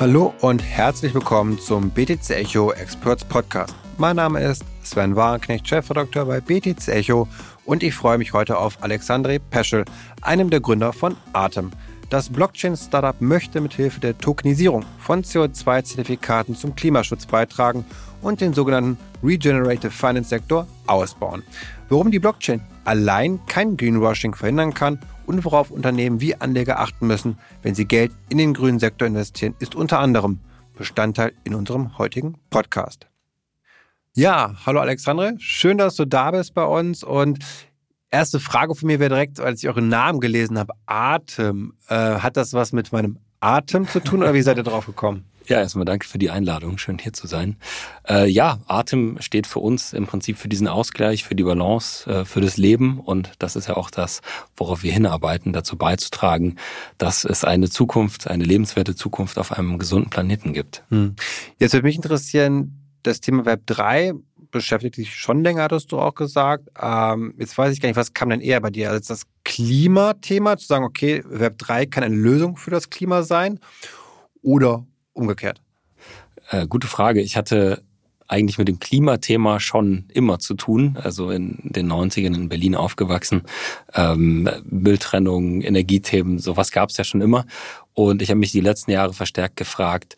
Hallo und herzlich willkommen zum BTC Echo Experts Podcast. Mein Name ist Sven Warenknecht, Chefredakteur bei BTC Echo und ich freue mich heute auf Alexandre Peschel, einem der Gründer von Atem. Das Blockchain-Startup möchte mithilfe der Tokenisierung von CO2-Zertifikaten zum Klimaschutz beitragen und den sogenannten Regenerative Finance Sektor ausbauen. Warum die Blockchain allein kein Greenwashing verhindern kann und worauf Unternehmen wie Anleger achten müssen, wenn sie Geld in den grünen Sektor investieren, ist unter anderem Bestandteil in unserem heutigen Podcast. Ja, hallo Alexandre, schön, dass du da bist bei uns und erste Frage von mir wäre direkt, als ich euren Namen gelesen habe, Atem. Äh, hat das was mit meinem Atem zu tun oder wie seid ihr drauf gekommen? Ja, erstmal danke für die Einladung. Schön hier zu sein. Äh, ja, Atem steht für uns im Prinzip für diesen Ausgleich, für die Balance, äh, für das Leben. Und das ist ja auch das, worauf wir hinarbeiten, dazu beizutragen, dass es eine Zukunft, eine lebenswerte Zukunft auf einem gesunden Planeten gibt. Hm. Jetzt würde mich interessieren, das Thema Web 3 beschäftigt dich schon länger, hattest du auch gesagt. Ähm, jetzt weiß ich gar nicht, was kam denn eher bei dir? Also das Klimathema, zu sagen, okay, Web 3 kann eine Lösung für das Klima sein oder umgekehrt? Äh, gute Frage. Ich hatte eigentlich mit dem Klimathema schon immer zu tun, also in den 90ern in Berlin aufgewachsen. Ähm, Mülltrennung, Energiethemen, sowas gab es ja schon immer. Und ich habe mich die letzten Jahre verstärkt gefragt,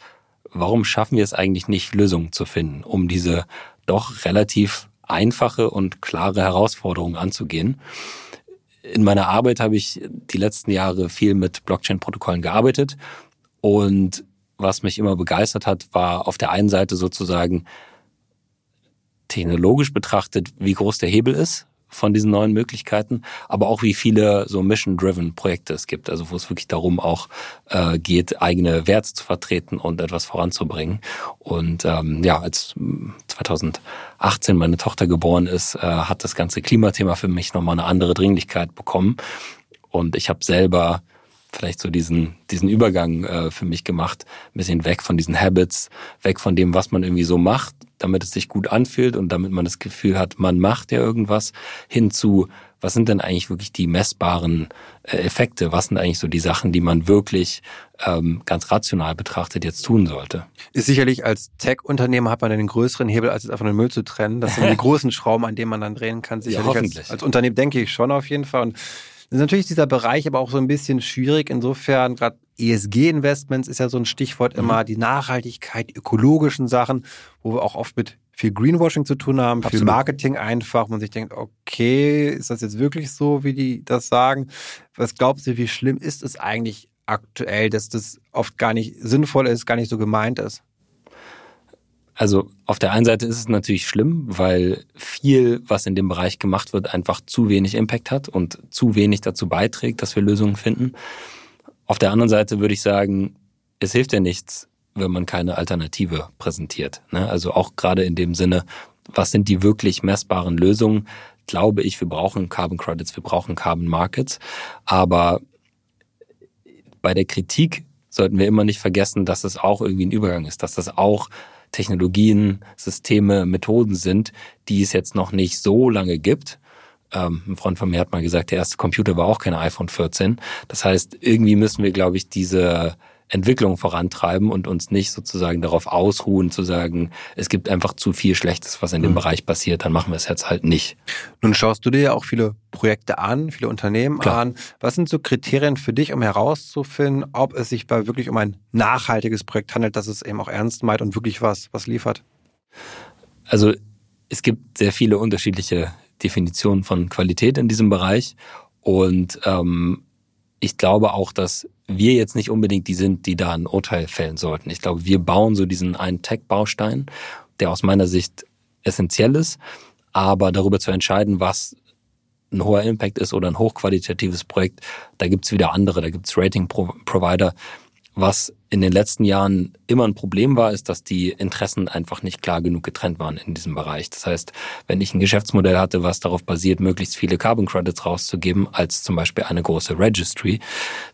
warum schaffen wir es eigentlich nicht, Lösungen zu finden, um diese doch relativ einfache und klare Herausforderung anzugehen. In meiner Arbeit habe ich die letzten Jahre viel mit Blockchain-Protokollen gearbeitet und was mich immer begeistert hat, war auf der einen Seite sozusagen technologisch betrachtet, wie groß der Hebel ist von diesen neuen Möglichkeiten, aber auch wie viele so Mission-Driven Projekte es gibt, also wo es wirklich darum auch äh, geht, eigene Werte zu vertreten und etwas voranzubringen. Und ähm, ja, als 2018 meine Tochter geboren ist, äh, hat das ganze Klimathema für mich nochmal eine andere Dringlichkeit bekommen. Und ich habe selber vielleicht so diesen, diesen Übergang äh, für mich gemacht, ein bisschen weg von diesen Habits, weg von dem, was man irgendwie so macht, damit es sich gut anfühlt und damit man das Gefühl hat, man macht ja irgendwas, hin zu, was sind denn eigentlich wirklich die messbaren äh, Effekte, was sind eigentlich so die Sachen, die man wirklich ähm, ganz rational betrachtet jetzt tun sollte. Ist sicherlich als Tech-Unternehmer hat man einen größeren Hebel, als jetzt einfach den Müll zu trennen. Das sind die großen Schrauben, an denen man dann drehen kann. Sicherlich ja, als, als Unternehmen denke ich schon auf jeden Fall. Und ist natürlich dieser Bereich aber auch so ein bisschen schwierig. Insofern, gerade ESG-Investments ist ja so ein Stichwort immer, mhm. die Nachhaltigkeit, ökologischen Sachen, wo wir auch oft mit viel Greenwashing zu tun haben, Absolut. viel Marketing einfach, man sich denkt, okay, ist das jetzt wirklich so, wie die das sagen? Was glaubst du, wie schlimm ist es eigentlich aktuell, dass das oft gar nicht sinnvoll ist, gar nicht so gemeint ist? Also auf der einen Seite ist es natürlich schlimm, weil viel, was in dem Bereich gemacht wird, einfach zu wenig Impact hat und zu wenig dazu beiträgt, dass wir Lösungen finden. Auf der anderen Seite würde ich sagen, es hilft ja nichts, wenn man keine Alternative präsentiert. Ne? Also auch gerade in dem Sinne, was sind die wirklich messbaren Lösungen? Glaube ich, wir brauchen Carbon Credits, wir brauchen Carbon Markets. Aber bei der Kritik sollten wir immer nicht vergessen, dass es auch irgendwie ein Übergang ist, dass das auch Technologien, Systeme, Methoden sind, die es jetzt noch nicht so lange gibt. Ähm, ein Freund von mir hat mal gesagt, der erste Computer war auch kein iPhone 14. Das heißt, irgendwie müssen wir, glaube ich, diese Entwicklung vorantreiben und uns nicht sozusagen darauf ausruhen, zu sagen, es gibt einfach zu viel Schlechtes, was in dem mhm. Bereich passiert, dann machen wir es jetzt halt nicht. Nun schaust du dir ja auch viele Projekte an, viele Unternehmen Klar. an. Was sind so Kriterien für dich, um herauszufinden, ob es sich bei wirklich um ein nachhaltiges Projekt handelt, dass es eben auch ernst meint und wirklich was, was liefert? Also es gibt sehr viele unterschiedliche Definitionen von Qualität in diesem Bereich und ähm, ich glaube auch, dass wir jetzt nicht unbedingt die sind, die da ein Urteil fällen sollten. Ich glaube, wir bauen so diesen einen Tech-Baustein, der aus meiner Sicht essentiell ist, aber darüber zu entscheiden, was ein hoher Impact ist oder ein hochqualitatives Projekt, da gibt's wieder andere, da gibt's Rating-Provider, was in den letzten Jahren immer ein Problem war, ist, dass die Interessen einfach nicht klar genug getrennt waren in diesem Bereich. Das heißt, wenn ich ein Geschäftsmodell hatte, was darauf basiert, möglichst viele Carbon Credits rauszugeben, als zum Beispiel eine große Registry,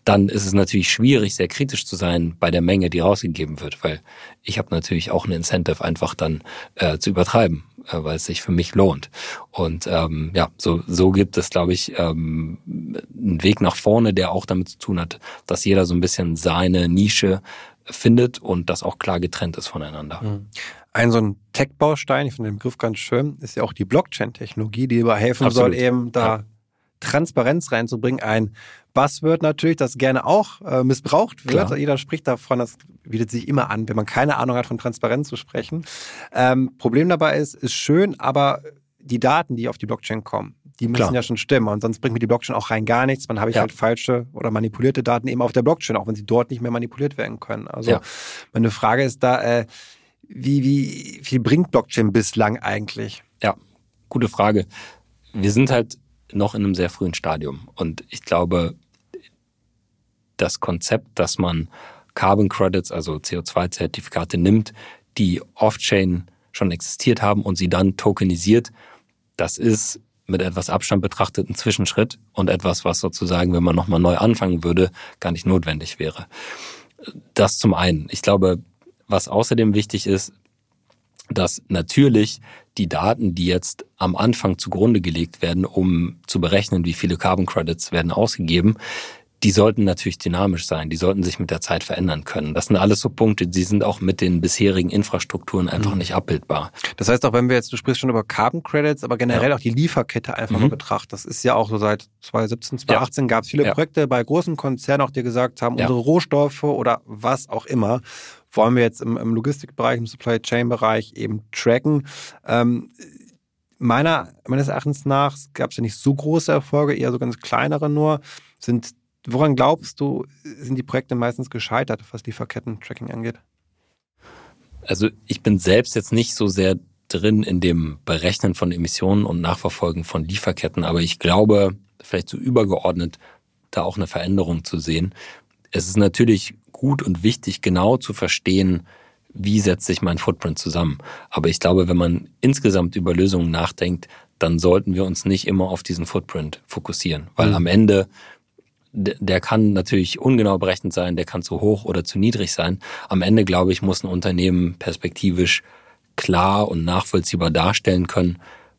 dann ist es natürlich schwierig, sehr kritisch zu sein bei der Menge, die rausgegeben wird, weil ich habe natürlich auch ein Incentive, einfach dann äh, zu übertreiben äh, weil es sich für mich lohnt. Und ähm, ja, so, so gibt es, glaube ich, ähm, einen Weg nach vorne, der auch damit zu tun hat, dass jeder so ein bisschen seine Nische findet und das auch klar getrennt ist voneinander. Mhm. Ein so ein Tech-Baustein, ich finde den Begriff ganz schön, ist ja auch die Blockchain-Technologie, die über helfen Absolut. soll, eben da ja. Transparenz reinzubringen. Ein Buzzword natürlich, das gerne auch äh, missbraucht wird. Klar. Jeder spricht davon, das bietet sich immer an, wenn man keine Ahnung hat, von Transparenz zu sprechen. Ähm, Problem dabei ist, ist schön, aber die Daten, die auf die Blockchain kommen, die müssen Klar. ja schon stimmen. Und sonst bringt mir die Blockchain auch rein gar nichts. Dann habe ich ja. halt falsche oder manipulierte Daten eben auf der Blockchain, auch wenn sie dort nicht mehr manipuliert werden können. Also ja. meine Frage ist da, äh, wie, wie viel bringt Blockchain bislang eigentlich? Ja, gute Frage. Wir sind halt noch in einem sehr frühen Stadium. Und ich glaube, das Konzept, dass man Carbon Credits, also CO2-Zertifikate nimmt, die off-chain schon existiert haben und sie dann tokenisiert, das ist mit etwas Abstand betrachtet ein Zwischenschritt und etwas, was sozusagen, wenn man nochmal neu anfangen würde, gar nicht notwendig wäre. Das zum einen. Ich glaube, was außerdem wichtig ist, dass natürlich die Daten, die jetzt am Anfang zugrunde gelegt werden, um zu berechnen, wie viele Carbon Credits werden ausgegeben, die sollten natürlich dynamisch sein, die sollten sich mit der Zeit verändern können. Das sind alles so Punkte, die sind auch mit den bisherigen Infrastrukturen einfach mhm. nicht abbildbar. Das heißt auch, wenn wir jetzt, du sprichst schon über Carbon Credits, aber generell ja. auch die Lieferkette einfach mhm. mal betrachtet. Das ist ja auch so seit 2017, 2018 ja. gab es viele ja. Projekte bei großen Konzernen auch, die gesagt haben, unsere Rohstoffe oder was auch immer wollen wir jetzt im, im Logistikbereich, im Supply Chain Bereich eben tracken. Ähm, meiner, meines Erachtens nach gab es ja nicht so große Erfolge, eher so ganz kleinere nur. Sind Woran glaubst du, sind die Projekte meistens gescheitert, was Lieferketten-Tracking angeht? Also ich bin selbst jetzt nicht so sehr drin in dem Berechnen von Emissionen und Nachverfolgen von Lieferketten, aber ich glaube, vielleicht so übergeordnet da auch eine Veränderung zu sehen. Es ist natürlich gut und wichtig, genau zu verstehen, wie setzt sich mein Footprint zusammen. Aber ich glaube, wenn man insgesamt über Lösungen nachdenkt, dann sollten wir uns nicht immer auf diesen Footprint fokussieren, weil mhm. am Ende der kann natürlich ungenau berechnet sein, der kann zu hoch oder zu niedrig sein. Am Ende, glaube ich, muss ein Unternehmen perspektivisch klar und nachvollziehbar darstellen können,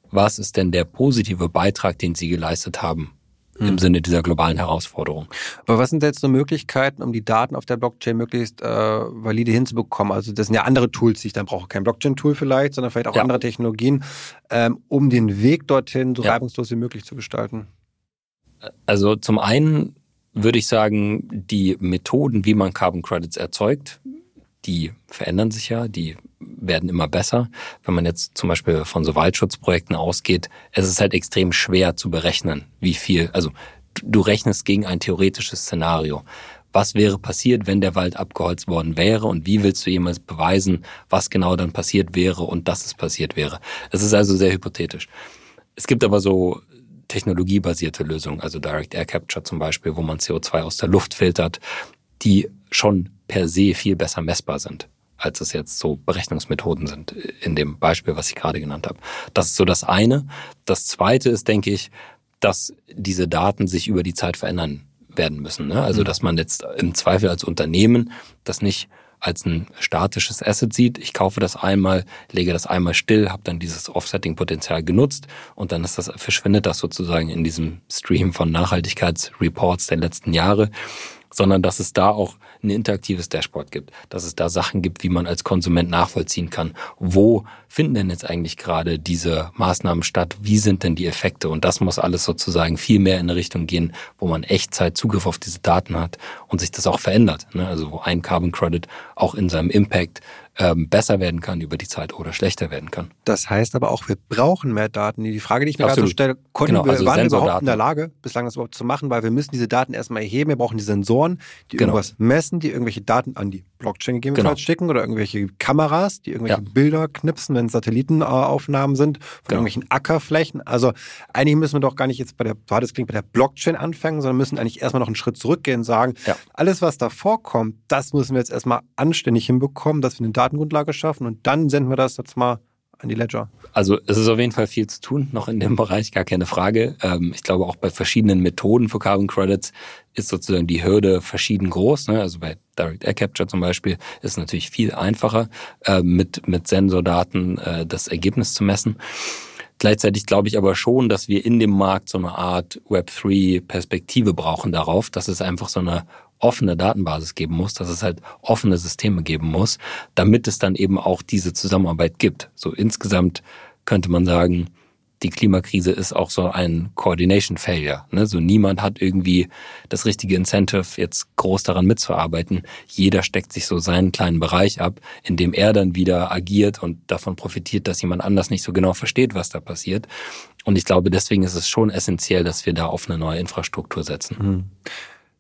was ist denn der positive Beitrag, den sie geleistet haben im hm. Sinne dieser globalen Herausforderung. Aber was sind jetzt so Möglichkeiten, um die Daten auf der Blockchain möglichst äh, valide hinzubekommen? Also das sind ja andere Tools, die ich dann brauche. Kein Blockchain-Tool vielleicht, sondern vielleicht auch ja. andere Technologien, ähm, um den Weg dorthin so ja. reibungslos wie möglich zu gestalten. Also zum einen würde ich sagen, die Methoden, wie man Carbon Credits erzeugt, die verändern sich ja, die werden immer besser. Wenn man jetzt zum Beispiel von so Waldschutzprojekten ausgeht, es ist halt extrem schwer zu berechnen, wie viel, also du rechnest gegen ein theoretisches Szenario. Was wäre passiert, wenn der Wald abgeholzt worden wäre und wie willst du jemals beweisen, was genau dann passiert wäre und dass es passiert wäre? Es ist also sehr hypothetisch. Es gibt aber so technologiebasierte Lösungen, also Direct Air Capture zum Beispiel, wo man CO2 aus der Luft filtert, die schon per se viel besser messbar sind, als es jetzt so Berechnungsmethoden sind in dem Beispiel, was ich gerade genannt habe. Das ist so das eine. Das zweite ist, denke ich, dass diese Daten sich über die Zeit verändern werden müssen. Ne? Also, mhm. dass man jetzt im Zweifel als Unternehmen das nicht als ein statisches Asset sieht. Ich kaufe das einmal, lege das einmal still, habe dann dieses Offsetting-Potenzial genutzt und dann ist das, verschwindet das sozusagen in diesem Stream von Nachhaltigkeitsreports der letzten Jahre, sondern dass es da auch ein interaktives Dashboard gibt, dass es da Sachen gibt, wie man als Konsument nachvollziehen kann. Wo finden denn jetzt eigentlich gerade diese Maßnahmen statt? Wie sind denn die Effekte? Und das muss alles sozusagen viel mehr in eine Richtung gehen, wo man Echtzeit Zugriff auf diese Daten hat und sich das auch verändert. Ne? Also wo ein Carbon Credit auch in seinem Impact ähm, besser werden kann über die Zeit oder schlechter werden kann. Das heißt aber auch, wir brauchen mehr Daten. Die Frage, die ich mir gerade so stelle, konnten genau, wir, also waren wir überhaupt in der Lage, bislang das überhaupt zu machen, weil wir müssen diese Daten erstmal erheben. Wir brauchen die Sensoren, die genau. irgendwas messen, die irgendwelche Daten an die Blockchain gegebenenfalls genau. schicken oder irgendwelche Kameras, die irgendwelche ja. Bilder knipsen, wenn Satellitenaufnahmen sind von genau. irgendwelchen Ackerflächen. Also eigentlich müssen wir doch gar nicht jetzt bei der, das klingt, bei der Blockchain anfangen, sondern müssen eigentlich erstmal noch einen Schritt zurückgehen und sagen, ja. alles, was da vorkommt, das müssen wir jetzt erstmal anständig hinbekommen, dass wir eine Datengrundlage schaffen und dann senden wir das jetzt mal an die Ledger? Also es ist auf jeden Fall viel zu tun, noch in dem Bereich, gar keine Frage. Ähm, ich glaube auch bei verschiedenen Methoden für Carbon Credits ist sozusagen die Hürde verschieden groß. Ne? Also bei Direct Air Capture zum Beispiel ist es natürlich viel einfacher, äh, mit, mit Sensordaten äh, das Ergebnis zu messen. Gleichzeitig glaube ich aber schon, dass wir in dem Markt so eine Art Web3-Perspektive brauchen darauf, dass es einfach so eine offene Datenbasis geben muss, dass es halt offene Systeme geben muss, damit es dann eben auch diese Zusammenarbeit gibt. So insgesamt könnte man sagen, die Klimakrise ist auch so ein Coordination Failure. Ne? So niemand hat irgendwie das richtige Incentive, jetzt groß daran mitzuarbeiten. Jeder steckt sich so seinen kleinen Bereich ab, in dem er dann wieder agiert und davon profitiert, dass jemand anders nicht so genau versteht, was da passiert. Und ich glaube, deswegen ist es schon essentiell, dass wir da auf eine neue Infrastruktur setzen. Mhm.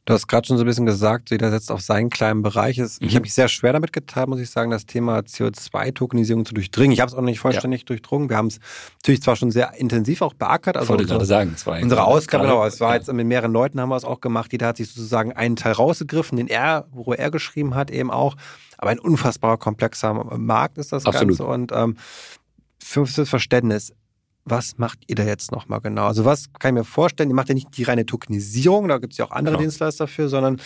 Du hast gerade schon so ein bisschen gesagt, jeder setzt auf seinen kleinen Bereich. Ich mhm. habe mich sehr schwer damit getan, muss ich sagen, das Thema CO2-Tokenisierung zu durchdringen. Ich habe es auch noch nicht vollständig ja. durchdrungen. Wir haben es natürlich zwar schon sehr intensiv auch beackert. Also ich wollte unsere, gerade sagen, zwei. Unsere Ausgabe, genau, es war ja. jetzt mit mehreren Leuten haben wir es auch gemacht. Jeder hat sich sozusagen einen Teil rausgegriffen, den er, wo er geschrieben hat, eben auch. Aber ein unfassbar komplexer Markt ist das Absolut. Ganze. Und ähm, fünftes Verständnis was macht ihr da jetzt nochmal genau? Also was kann ich mir vorstellen? Ihr macht ja nicht die reine Tokenisierung, da gibt es ja auch andere genau. Dienstleister für, sondern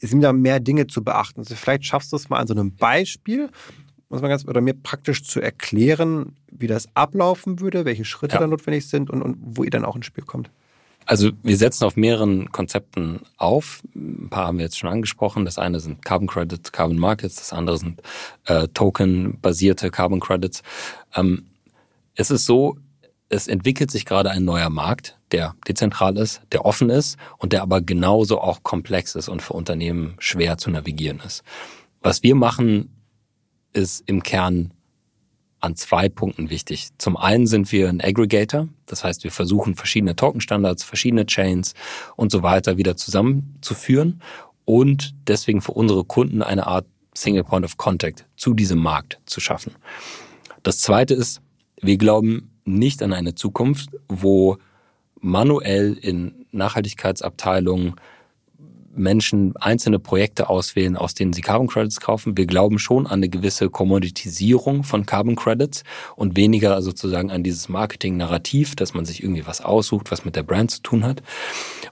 es sind da mehr Dinge zu beachten. Also vielleicht schaffst du es mal an so einem Beispiel, muss man ganz oder mir praktisch zu erklären, wie das ablaufen würde, welche Schritte ja. da notwendig sind und, und wo ihr dann auch ins Spiel kommt. Also wir setzen auf mehreren Konzepten auf. Ein paar haben wir jetzt schon angesprochen. Das eine sind Carbon Credits, Carbon Markets, das andere sind äh, Token-basierte Carbon Credits. Ähm, es ist so, es entwickelt sich gerade ein neuer Markt, der dezentral ist, der offen ist und der aber genauso auch komplex ist und für Unternehmen schwer zu navigieren ist. Was wir machen, ist im Kern an zwei Punkten wichtig. Zum einen sind wir ein Aggregator, das heißt, wir versuchen verschiedene Token-Standards, verschiedene Chains und so weiter wieder zusammenzuführen und deswegen für unsere Kunden eine Art Single Point of Contact zu diesem Markt zu schaffen. Das zweite ist, wir glauben, nicht an eine Zukunft, wo manuell in Nachhaltigkeitsabteilungen Menschen einzelne Projekte auswählen, aus denen sie Carbon Credits kaufen. Wir glauben schon an eine gewisse Kommoditisierung von Carbon Credits und weniger sozusagen an dieses Marketing-Narrativ, dass man sich irgendwie was aussucht, was mit der Brand zu tun hat.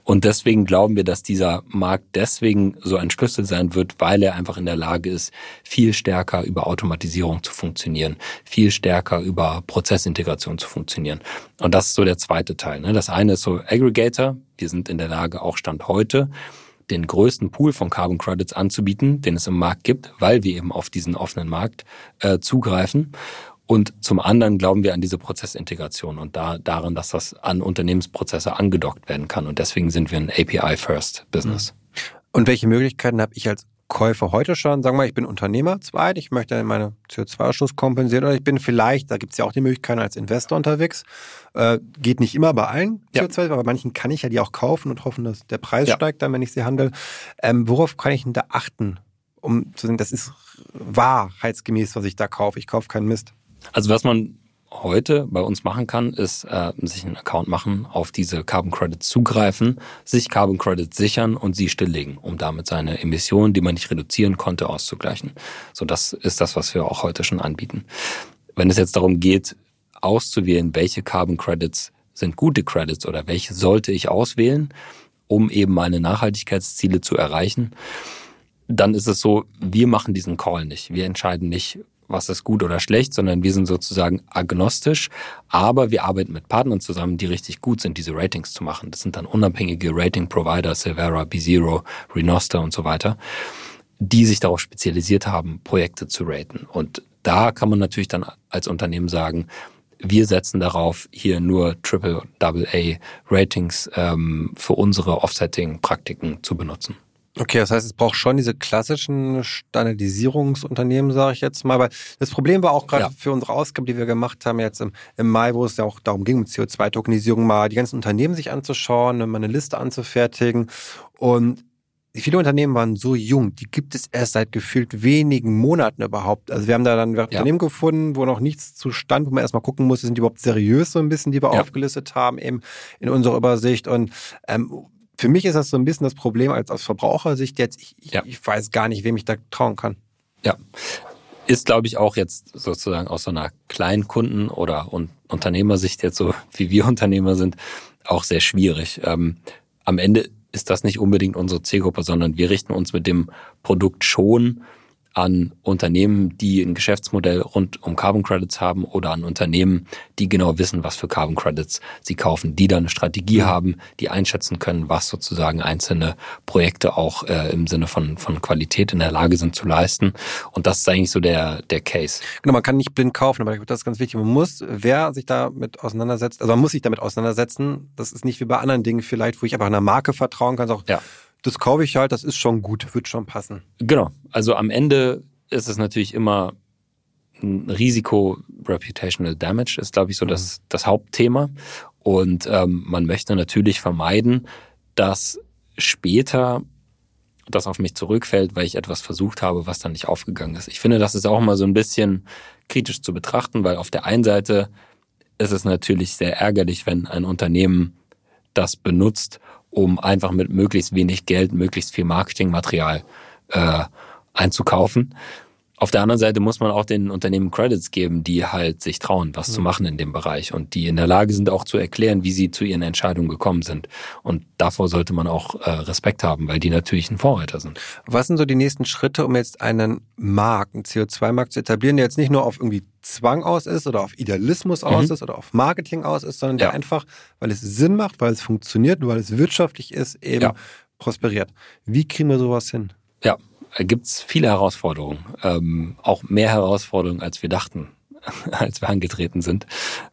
Und deswegen glauben wir, dass dieser Markt deswegen so ein Schlüssel sein wird, weil er einfach in der Lage ist, viel stärker über Automatisierung zu funktionieren, viel stärker über Prozessintegration zu funktionieren. Und das ist so der zweite Teil. Ne? Das eine ist so Aggregator. Wir sind in der Lage, auch Stand heute, den größten Pool von Carbon Credits anzubieten, den es im Markt gibt, weil wir eben auf diesen offenen Markt äh, zugreifen. Und zum anderen glauben wir an diese Prozessintegration und da, daran, dass das an Unternehmensprozesse angedockt werden kann. Und deswegen sind wir ein API-First-Business. Und welche Möglichkeiten habe ich als Käufe heute schon, sagen wir mal, ich bin Unternehmer zweit, ich möchte meine CO2-Ausstoß kompensieren oder ich bin vielleicht, da gibt es ja auch die Möglichkeit als Investor unterwegs, äh, geht nicht immer bei allen ja. CO2, aber bei manchen kann ich ja die auch kaufen und hoffen, dass der Preis ja. steigt dann, wenn ich sie handle. Ähm, worauf kann ich denn da achten, um zu sagen, das ist wahrheitsgemäß, was ich da kaufe, ich kaufe keinen Mist? Also was man heute bei uns machen kann, ist äh, sich einen Account machen, auf diese Carbon Credits zugreifen, sich Carbon Credits sichern und sie stilllegen, um damit seine Emissionen, die man nicht reduzieren konnte, auszugleichen. So, das ist das, was wir auch heute schon anbieten. Wenn es jetzt darum geht, auszuwählen, welche Carbon Credits sind gute Credits oder welche sollte ich auswählen, um eben meine Nachhaltigkeitsziele zu erreichen, dann ist es so, wir machen diesen Call nicht. Wir entscheiden nicht, was ist gut oder schlecht, sondern wir sind sozusagen agnostisch, aber wir arbeiten mit Partnern zusammen, die richtig gut sind, diese Ratings zu machen. Das sind dann unabhängige Rating-Provider, Severa, B-Zero, Renoster und so weiter, die sich darauf spezialisiert haben, Projekte zu raten. Und da kann man natürlich dann als Unternehmen sagen, wir setzen darauf, hier nur Triple, Double A Ratings ähm, für unsere Offsetting-Praktiken zu benutzen. Okay, das heißt, es braucht schon diese klassischen Standardisierungsunternehmen, sage ich jetzt mal. Weil das Problem war auch gerade ja. für unsere Ausgabe, die wir gemacht haben jetzt im, im Mai, wo es ja auch darum ging, um CO2-Tokenisierung mal die ganzen Unternehmen sich anzuschauen, mal eine Liste anzufertigen. Und viele Unternehmen waren so jung, die gibt es erst seit gefühlt wenigen Monaten überhaupt. Also wir haben da dann ja. Unternehmen gefunden, wo noch nichts zu stand, wo man erstmal gucken muss, sind die überhaupt seriös so ein bisschen, die wir ja. aufgelistet haben eben in unserer Übersicht. Und ähm, für mich ist das so ein bisschen das Problem als aus Verbrauchersicht jetzt, ich, ja. ich weiß gar nicht, wem ich da trauen kann. Ja. ist, glaube ich, auch jetzt sozusagen aus so einer kleinen Kunden- oder Unternehmersicht jetzt so, wie wir Unternehmer sind, auch sehr schwierig. Ähm, am Ende ist das nicht unbedingt unsere Zielgruppe, sondern wir richten uns mit dem Produkt schon an Unternehmen, die ein Geschäftsmodell rund um Carbon Credits haben oder an Unternehmen, die genau wissen, was für Carbon Credits sie kaufen, die dann eine Strategie mhm. haben, die einschätzen können, was sozusagen einzelne Projekte auch äh, im Sinne von, von Qualität in der Lage sind zu leisten. Und das ist eigentlich so der, der Case. Genau, man kann nicht blind kaufen, aber das ist ganz wichtig. Man muss, wer sich damit auseinandersetzt, also man muss sich damit auseinandersetzen. Das ist nicht wie bei anderen Dingen vielleicht, wo ich einfach einer Marke vertrauen kann, auch ja das kaufe ich halt, das ist schon gut, wird schon passen. Genau. Also am Ende ist es natürlich immer ein Risiko, Reputational Damage ist, glaube ich, so mhm. das, das Hauptthema. Und ähm, man möchte natürlich vermeiden, dass später das auf mich zurückfällt, weil ich etwas versucht habe, was dann nicht aufgegangen ist. Ich finde, das ist auch mal so ein bisschen kritisch zu betrachten, weil auf der einen Seite ist es natürlich sehr ärgerlich, wenn ein Unternehmen das benutzt, um einfach mit möglichst wenig Geld möglichst viel Marketingmaterial äh, einzukaufen. Auf der anderen Seite muss man auch den Unternehmen Credits geben, die halt sich trauen, was mhm. zu machen in dem Bereich und die in der Lage sind, auch zu erklären, wie sie zu ihren Entscheidungen gekommen sind. Und davor sollte man auch äh, Respekt haben, weil die natürlich ein Vorreiter sind. Was sind so die nächsten Schritte, um jetzt einen Markt, einen CO2-Markt zu etablieren, der jetzt nicht nur auf irgendwie Zwang aus ist oder auf Idealismus aus mhm. ist oder auf Marketing aus ist, sondern der ja. einfach, weil es Sinn macht, weil es funktioniert, weil es wirtschaftlich ist, eben ja. prosperiert. Wie kriegen wir sowas hin? Ja, gibt es viele Herausforderungen, ähm, auch mehr Herausforderungen, als wir dachten, als wir angetreten sind.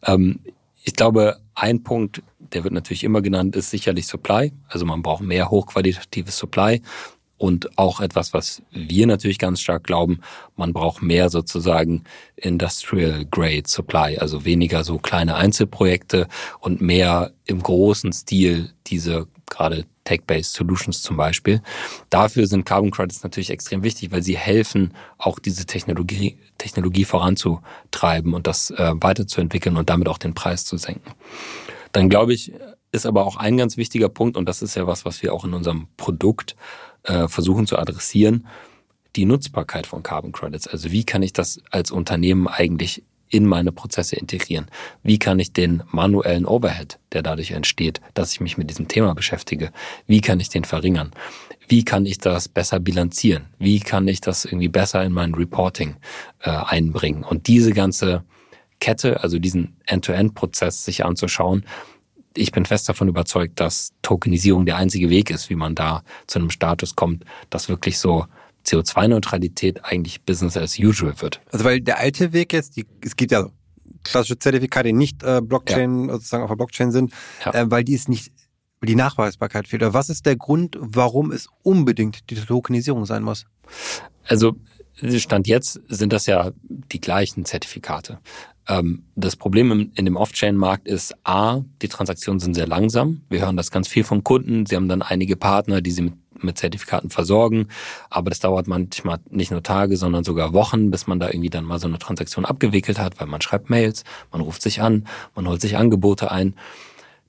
Ähm, ich glaube, ein Punkt, der wird natürlich immer genannt, ist sicherlich Supply. Also man braucht mehr hochqualitatives Supply. Und auch etwas, was wir natürlich ganz stark glauben, man braucht mehr sozusagen Industrial Grade Supply, also weniger so kleine Einzelprojekte und mehr im großen Stil diese gerade Tech-Based Solutions zum Beispiel. Dafür sind Carbon Credits natürlich extrem wichtig, weil sie helfen, auch diese Technologie, Technologie voranzutreiben und das äh, weiterzuentwickeln und damit auch den Preis zu senken. Dann glaube ich, ist aber auch ein ganz wichtiger Punkt, und das ist ja was, was wir auch in unserem Produkt äh, versuchen zu adressieren, die Nutzbarkeit von Carbon Credits. Also wie kann ich das als Unternehmen eigentlich in meine Prozesse integrieren? Wie kann ich den manuellen Overhead, der dadurch entsteht, dass ich mich mit diesem Thema beschäftige, wie kann ich den verringern? Wie kann ich das besser bilanzieren? Wie kann ich das irgendwie besser in mein Reporting äh, einbringen? Und diese ganze Kette, also diesen End-to-End-Prozess sich anzuschauen, ich bin fest davon überzeugt, dass Tokenisierung der einzige Weg ist, wie man da zu einem Status kommt, dass wirklich so CO2-Neutralität eigentlich Business as usual wird. Also weil der alte Weg jetzt, die, es gibt ja klassische Zertifikate, die nicht äh, Blockchain, ja. sozusagen auf der Blockchain sind, ja. äh, weil die ist nicht die Nachweisbarkeit fehlt. Oder was ist der Grund, warum es unbedingt die Tokenisierung sein muss? Also Stand jetzt sind das ja die gleichen Zertifikate. Ähm, das Problem in dem Off-Chain-Markt ist A, die Transaktionen sind sehr langsam. Wir hören das ganz viel von Kunden. Sie haben dann einige Partner, die sie mit mit Zertifikaten versorgen. Aber das dauert manchmal nicht nur Tage, sondern sogar Wochen, bis man da irgendwie dann mal so eine Transaktion abgewickelt hat, weil man schreibt Mails, man ruft sich an, man holt sich Angebote ein.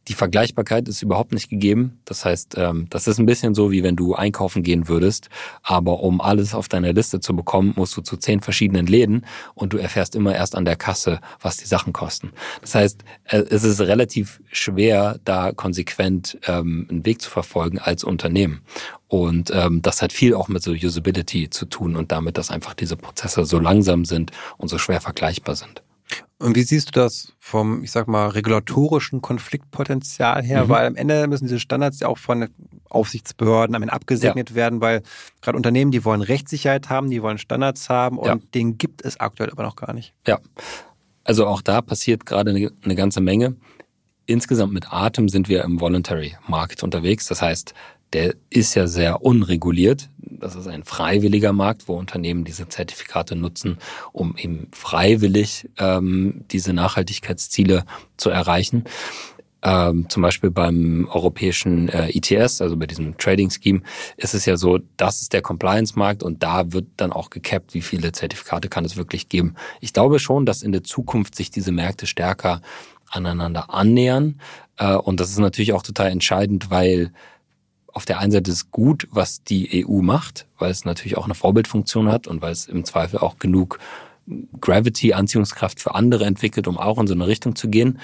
Die Vergleichbarkeit ist überhaupt nicht gegeben. Das heißt, ähm, das ist ein bisschen so, wie wenn du einkaufen gehen würdest, aber um alles auf deiner Liste zu bekommen, musst du zu zehn verschiedenen Läden und du erfährst immer erst an der Kasse, was die Sachen kosten. Das heißt, äh, es ist relativ schwer, da konsequent ähm, einen Weg zu verfolgen als Unternehmen. Und ähm, das hat viel auch mit so Usability zu tun und damit, dass einfach diese Prozesse so langsam sind und so schwer vergleichbar sind. Und wie siehst du das vom, ich sag mal, regulatorischen Konfliktpotenzial her? Mhm. Weil am Ende müssen diese Standards ja auch von Aufsichtsbehörden am Ende abgesegnet ja. werden, weil gerade Unternehmen, die wollen Rechtssicherheit haben, die wollen Standards haben und ja. den gibt es aktuell aber noch gar nicht. Ja. Also auch da passiert gerade eine, eine ganze Menge. Insgesamt mit Atem sind wir im Voluntary Market unterwegs. Das heißt, der ist ja sehr unreguliert. Das ist ein freiwilliger Markt, wo Unternehmen diese Zertifikate nutzen, um eben freiwillig ähm, diese Nachhaltigkeitsziele zu erreichen. Ähm, zum Beispiel beim europäischen äh, ETS, also bei diesem Trading Scheme, ist es ja so, das ist der Compliance-Markt und da wird dann auch gecapped, wie viele Zertifikate kann es wirklich geben. Ich glaube schon, dass in der Zukunft sich diese Märkte stärker aneinander annähern. Äh, und das ist natürlich auch total entscheidend, weil auf der einen Seite ist gut, was die EU macht, weil es natürlich auch eine Vorbildfunktion hat und weil es im Zweifel auch genug Gravity, Anziehungskraft für andere entwickelt, um auch in so eine Richtung zu gehen.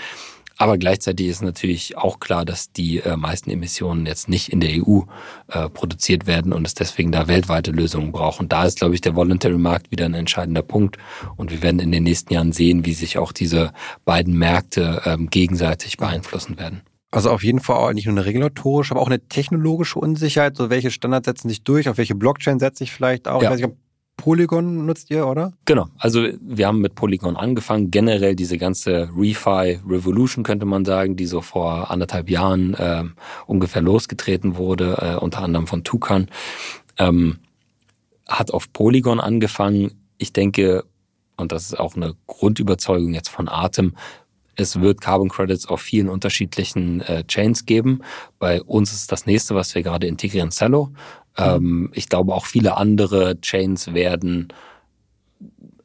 Aber gleichzeitig ist natürlich auch klar, dass die äh, meisten Emissionen jetzt nicht in der EU äh, produziert werden und es deswegen da weltweite Lösungen braucht. Und da ist, glaube ich, der Voluntary Markt wieder ein entscheidender Punkt. Und wir werden in den nächsten Jahren sehen, wie sich auch diese beiden Märkte ähm, gegenseitig beeinflussen werden. Also auf jeden Fall auch nicht nur eine regulatorische, aber auch eine technologische Unsicherheit. So welche Standards setzen sich durch, auf welche Blockchain setze ich vielleicht auch. Ja. Ich weiß nicht, Polygon nutzt ihr, oder? Genau. Also wir haben mit Polygon angefangen. Generell diese ganze ReFi Revolution könnte man sagen, die so vor anderthalb Jahren äh, ungefähr losgetreten wurde, äh, unter anderem von Tukan, ähm, hat auf Polygon angefangen. Ich denke, und das ist auch eine Grundüberzeugung jetzt von Atem, es wird Carbon Credits auf vielen unterschiedlichen äh, Chains geben. Bei uns ist das nächste, was wir gerade integrieren, Cello. Ähm, ich glaube, auch viele andere Chains werden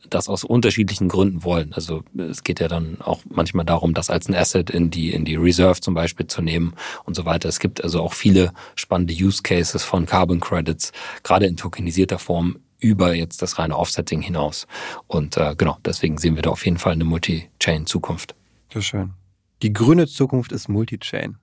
das aus unterschiedlichen Gründen wollen. Also es geht ja dann auch manchmal darum, das als ein Asset in die, in die Reserve zum Beispiel zu nehmen und so weiter. Es gibt also auch viele spannende Use Cases von Carbon Credits, gerade in tokenisierter Form über jetzt das reine Offsetting hinaus. Und äh, genau, deswegen sehen wir da auf jeden Fall eine Multi-Chain-Zukunft. Sehr schön. Die grüne Zukunft ist Multi-Chain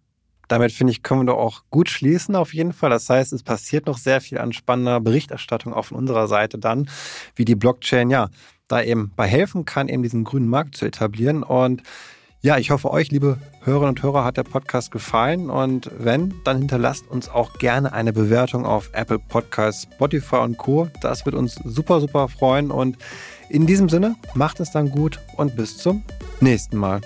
damit finde ich, können wir doch auch gut schließen auf jeden Fall. Das heißt, es passiert noch sehr viel an spannender Berichterstattung auch von unserer Seite dann, wie die Blockchain ja da eben bei helfen kann, eben diesen grünen Markt zu etablieren. Und ja, ich hoffe, euch, liebe Hörerinnen und Hörer, hat der Podcast gefallen. Und wenn, dann hinterlasst uns auch gerne eine Bewertung auf Apple Podcasts, Spotify und Co. Das wird uns super, super freuen. Und in diesem Sinne, macht es dann gut und bis zum nächsten Mal.